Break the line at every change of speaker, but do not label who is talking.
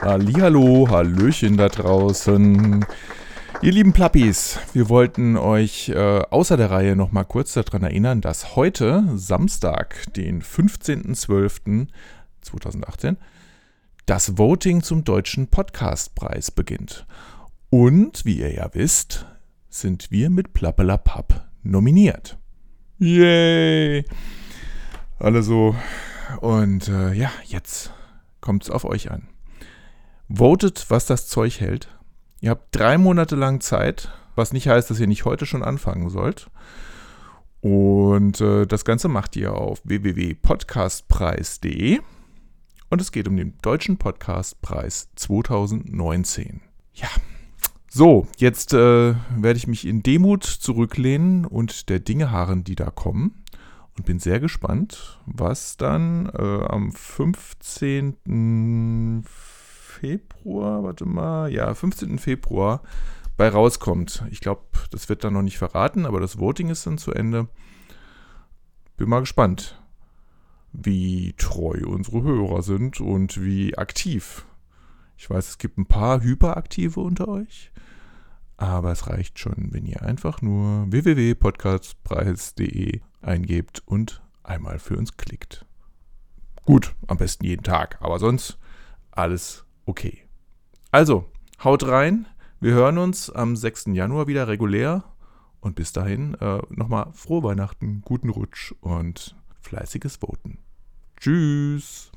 Hallihallo, Hallöchen da draußen. Ihr lieben Plappis, wir wollten euch äh, außer der Reihe nochmal kurz daran erinnern, dass heute, Samstag, den 15.12.2018, das Voting zum Deutschen Podcastpreis beginnt. Und, wie ihr ja wisst, sind wir mit Plappelapapp nominiert. Yay! Alle so. Und äh, ja, jetzt kommt es auf euch an. Votet, was das Zeug hält. Ihr habt drei Monate lang Zeit, was nicht heißt, dass ihr nicht heute schon anfangen sollt. Und äh, das Ganze macht ihr auf www.podcastpreis.de. Und es geht um den Deutschen Podcastpreis 2019. Ja, so, jetzt äh, werde ich mich in Demut zurücklehnen und der Dinge harren, die da kommen. Und bin sehr gespannt, was dann äh, am 15. Februar, warte mal, ja, 15. Februar bei rauskommt. Ich glaube, das wird dann noch nicht verraten, aber das Voting ist dann zu Ende. Bin mal gespannt, wie treu unsere Hörer sind und wie aktiv. Ich weiß, es gibt ein paar Hyperaktive unter euch. Aber es reicht schon, wenn ihr einfach nur www.podcastpreis.de eingebt und einmal für uns klickt. Gut, am besten jeden Tag, aber sonst alles okay. Also, haut rein. Wir hören uns am 6. Januar wieder regulär. Und bis dahin äh, nochmal frohe Weihnachten, guten Rutsch und fleißiges Voten. Tschüss.